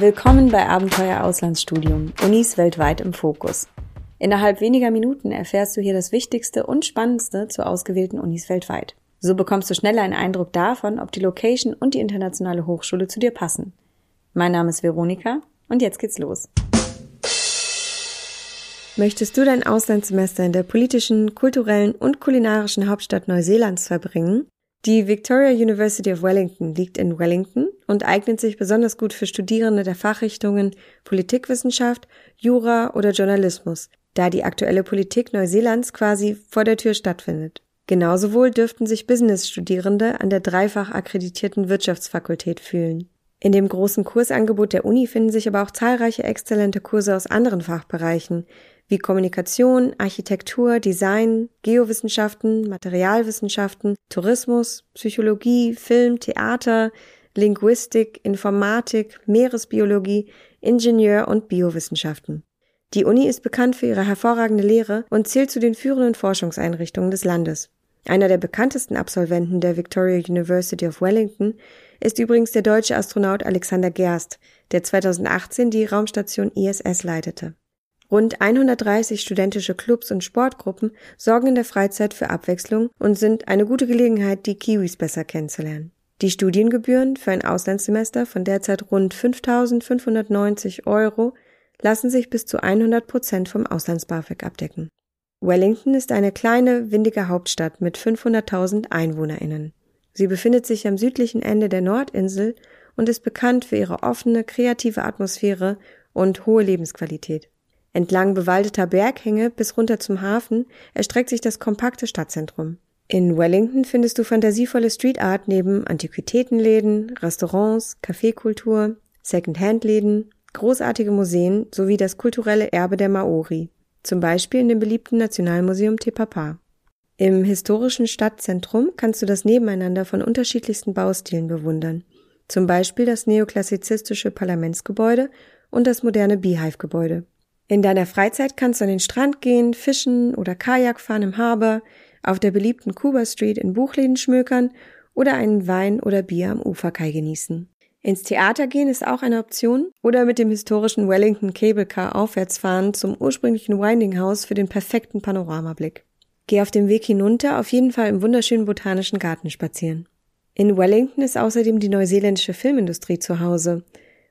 Willkommen bei Abenteuer Auslandsstudium, Unis weltweit im Fokus. Innerhalb weniger Minuten erfährst du hier das Wichtigste und Spannendste zu ausgewählten Unis weltweit. So bekommst du schneller einen Eindruck davon, ob die Location und die internationale Hochschule zu dir passen. Mein Name ist Veronika und jetzt geht's los. Möchtest du dein Auslandssemester in der politischen, kulturellen und kulinarischen Hauptstadt Neuseelands verbringen? Die Victoria University of Wellington liegt in Wellington und eignet sich besonders gut für Studierende der Fachrichtungen Politikwissenschaft, Jura oder Journalismus, da die aktuelle Politik Neuseelands quasi vor der Tür stattfindet. Genauso wohl dürften sich Business-Studierende an der dreifach akkreditierten Wirtschaftsfakultät fühlen. In dem großen Kursangebot der Uni finden sich aber auch zahlreiche exzellente Kurse aus anderen Fachbereichen, wie Kommunikation, Architektur, Design, Geowissenschaften, Materialwissenschaften, Tourismus, Psychologie, Film, Theater, Linguistik, Informatik, Meeresbiologie, Ingenieur- und Biowissenschaften. Die Uni ist bekannt für ihre hervorragende Lehre und zählt zu den führenden Forschungseinrichtungen des Landes. Einer der bekanntesten Absolventen der Victoria University of Wellington ist übrigens der deutsche Astronaut Alexander Gerst, der 2018 die Raumstation ISS leitete. Rund 130 studentische Clubs und Sportgruppen sorgen in der Freizeit für Abwechslung und sind eine gute Gelegenheit, die Kiwis besser kennenzulernen. Die Studiengebühren für ein Auslandssemester von derzeit rund 5.590 Euro lassen sich bis zu 100 Prozent vom Auslands-BAföG abdecken. Wellington ist eine kleine, windige Hauptstadt mit 500.000 EinwohnerInnen. Sie befindet sich am südlichen Ende der Nordinsel und ist bekannt für ihre offene, kreative Atmosphäre und hohe Lebensqualität. Entlang bewaldeter Berghänge bis runter zum Hafen erstreckt sich das kompakte Stadtzentrum. In Wellington findest du fantasievolle Street Art neben Antiquitätenläden, Restaurants, Kaffeekultur, Second-Hand-Läden, großartige Museen sowie das kulturelle Erbe der Maori, zum Beispiel in dem beliebten Nationalmuseum Te Papa. Im historischen Stadtzentrum kannst du das Nebeneinander von unterschiedlichsten Baustilen bewundern, zum Beispiel das neoklassizistische Parlamentsgebäude und das moderne Beehive-Gebäude. In deiner Freizeit kannst du an den Strand gehen, fischen oder Kajak fahren im Harbor, auf der beliebten Cuba Street in Buchläden schmökern oder einen Wein oder Bier am Uferkai genießen. Ins Theater gehen ist auch eine Option oder mit dem historischen Wellington Cable Car aufwärts fahren zum ursprünglichen Winding House für den perfekten Panoramablick. Geh auf dem Weg hinunter auf jeden Fall im wunderschönen botanischen Garten spazieren. In Wellington ist außerdem die neuseeländische Filmindustrie zu Hause.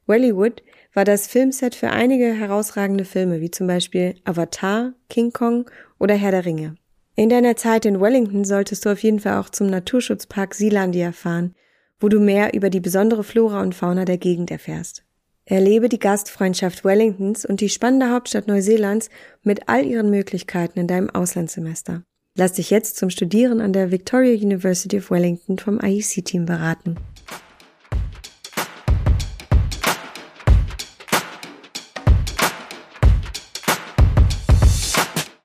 Wellywood war das Filmset für einige herausragende Filme, wie zum Beispiel Avatar, King Kong oder Herr der Ringe. In deiner Zeit in Wellington solltest du auf jeden Fall auch zum Naturschutzpark Sealandia fahren, wo du mehr über die besondere Flora und Fauna der Gegend erfährst. Erlebe die Gastfreundschaft Wellingtons und die spannende Hauptstadt Neuseelands mit all ihren Möglichkeiten in deinem Auslandssemester. Lass dich jetzt zum Studieren an der Victoria University of Wellington vom IEC-Team beraten.